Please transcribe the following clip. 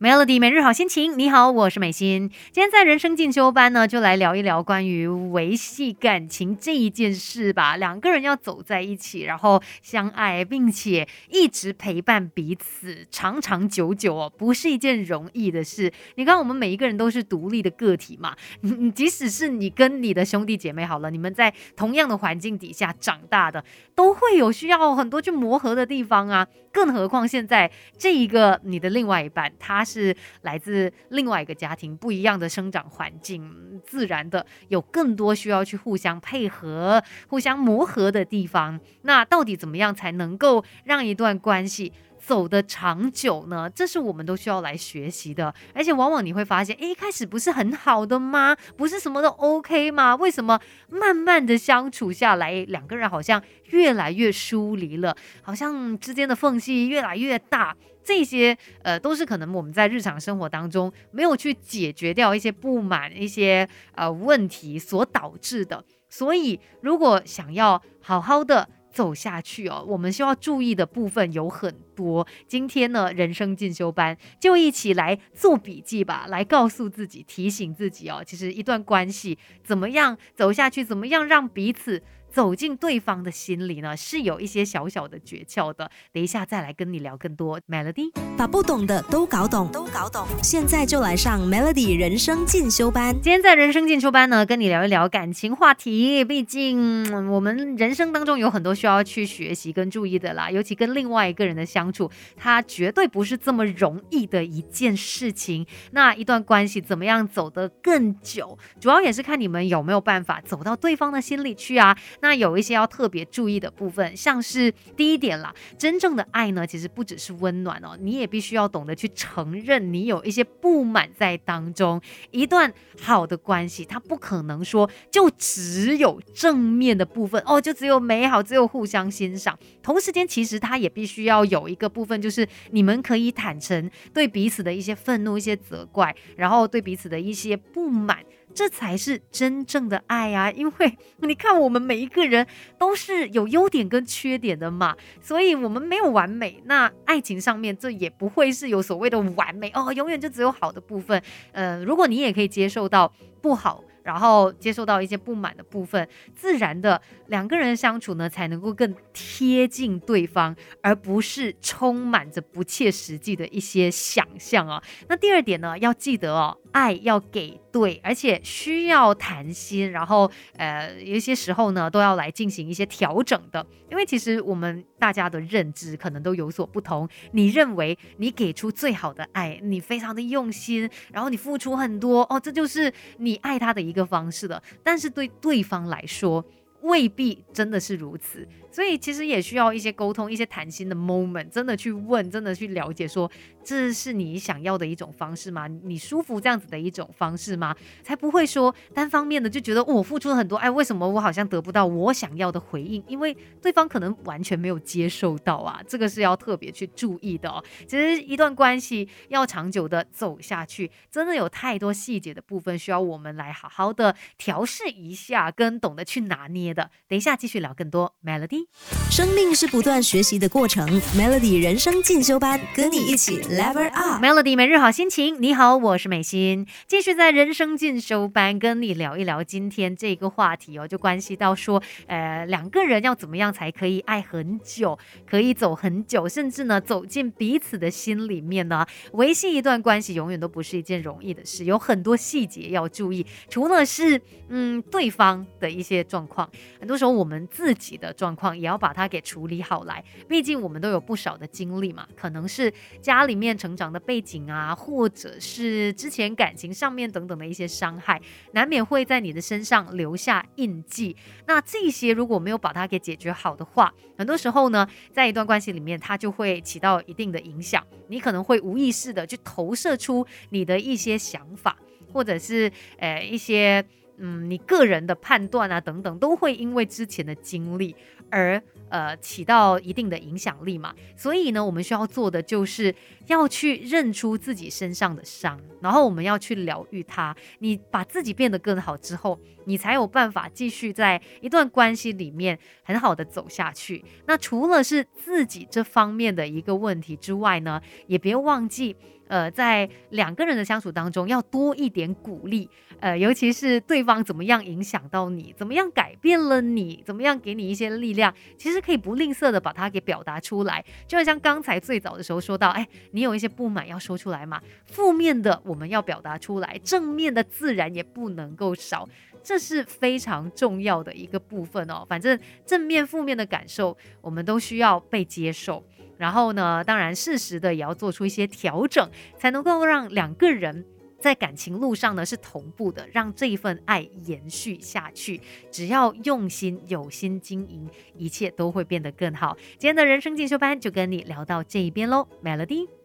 Melody 每日好心情，你好，我是美心。今天在人生进修班呢，就来聊一聊关于维系感情这一件事吧。两个人要走在一起，然后相爱，并且一直陪伴彼此，长长久久哦，不是一件容易的事。你看，我们每一个人都是独立的个体嘛，你即使是你跟你的兄弟姐妹好了，你们在同样的环境底下长大的，都会有需要很多去磨合的地方啊。更何况现在这一个你的另外一半，他是。来自另外一个家庭，不一样的生长环境，自然的有更多需要去互相配合、互相磨合的地方。那到底怎么样才能够让一段关系走得长久呢？这是我们都需要来学习的。而且往往你会发现，诶，一开始不是很好的吗？不是什么都 OK 吗？为什么慢慢的相处下来，两个人好像越来越疏离了，好像之间的缝隙越来越大？这些呃都是可能我们在日常生活当中没有去解决掉一些不满、一些呃问题所导致的。所以，如果想要好好的走下去哦，我们需要注意的部分有很多。今天呢，人生进修班就一起来做笔记吧，来告诉自己、提醒自己哦，其实一段关系怎么样走下去，怎么样让彼此。走进对方的心里呢，是有一些小小的诀窍的。等一下再来跟你聊更多。Melody 把不懂的都搞懂，都搞懂。现在就来上 Melody 人生进修班。今天在人生进修班呢，跟你聊一聊感情话题。毕竟我们人生当中有很多需要去学习跟注意的啦，尤其跟另外一个人的相相处，它绝对不是这么容易的一件事情。那一段关系怎么样走得更久，主要也是看你们有没有办法走到对方的心里去啊。那有一些要特别注意的部分，像是第一点啦，真正的爱呢，其实不只是温暖哦，你也必须要懂得去承认你有一些不满在当中。一段好的关系，它不可能说就只有正面的部分哦，就只有美好，只有互相欣赏。同时间，其实它也必须要有一一个部分，就是你们可以坦诚对彼此的一些愤怒、一些责怪，然后对彼此的一些不满。这才是真正的爱啊！因为你看，我们每一个人都是有优点跟缺点的嘛，所以我们没有完美。那爱情上面，这也不会是有所谓的完美哦，永远就只有好的部分。呃，如果你也可以接受到不好。然后接受到一些不满的部分，自然的两个人相处呢，才能够更贴近对方，而不是充满着不切实际的一些想象啊。那第二点呢，要记得哦，爱要给对，而且需要谈心，然后呃，有些时候呢，都要来进行一些调整的，因为其实我们大家的认知可能都有所不同。你认为你给出最好的爱，你非常的用心，然后你付出很多哦，这就是你爱他的一。个方式的，但是对对方来说未必真的是如此。所以其实也需要一些沟通、一些谈心的 moment，真的去问，真的去了解，说这是你想要的一种方式吗？你舒服这样子的一种方式吗？才不会说单方面的就觉得我付出了很多，哎，为什么我好像得不到我想要的回应？因为对方可能完全没有接受到啊，这个是要特别去注意的哦。其实一段关系要长久的走下去，真的有太多细节的部分需要我们来好好的调试一下，跟懂得去拿捏的。等一下继续聊更多 melody。生命是不断学习的过程，Melody 人生进修班，跟你一起 Level Up。Melody 每日好心情，你好，我是美心，继续在人生进修班跟你聊一聊今天这个话题哦，就关系到说，呃，两个人要怎么样才可以爱很久，可以走很久，甚至呢走进彼此的心里面呢？维系一段关系永远都不是一件容易的事，有很多细节要注意，除了是嗯对方的一些状况，很多时候我们自己的状况。也要把它给处理好来，毕竟我们都有不少的经历嘛，可能是家里面成长的背景啊，或者是之前感情上面等等的一些伤害，难免会在你的身上留下印记。那这些如果没有把它给解决好的话，很多时候呢，在一段关系里面，它就会起到一定的影响。你可能会无意识的去投射出你的一些想法，或者是呃一些嗯你个人的判断啊等等，都会因为之前的经历。而。呃，起到一定的影响力嘛，所以呢，我们需要做的就是要去认出自己身上的伤，然后我们要去疗愈它。你把自己变得更好之后，你才有办法继续在一段关系里面很好的走下去。那除了是自己这方面的一个问题之外呢，也别忘记。呃，在两个人的相处当中，要多一点鼓励，呃，尤其是对方怎么样影响到你，怎么样改变了你，怎么样给你一些力量，其实可以不吝啬的把它给表达出来。就像刚才最早的时候说到，哎，你有一些不满要说出来嘛，负面的我们要表达出来，正面的自然也不能够少，这是非常重要的一个部分哦。反正正面、负面的感受，我们都需要被接受。然后呢，当然适时的也要做出一些调整，才能够让两个人在感情路上呢是同步的，让这一份爱延续下去。只要用心、有心经营，一切都会变得更好。今天的人生进修班就跟你聊到这一边喽，Melody。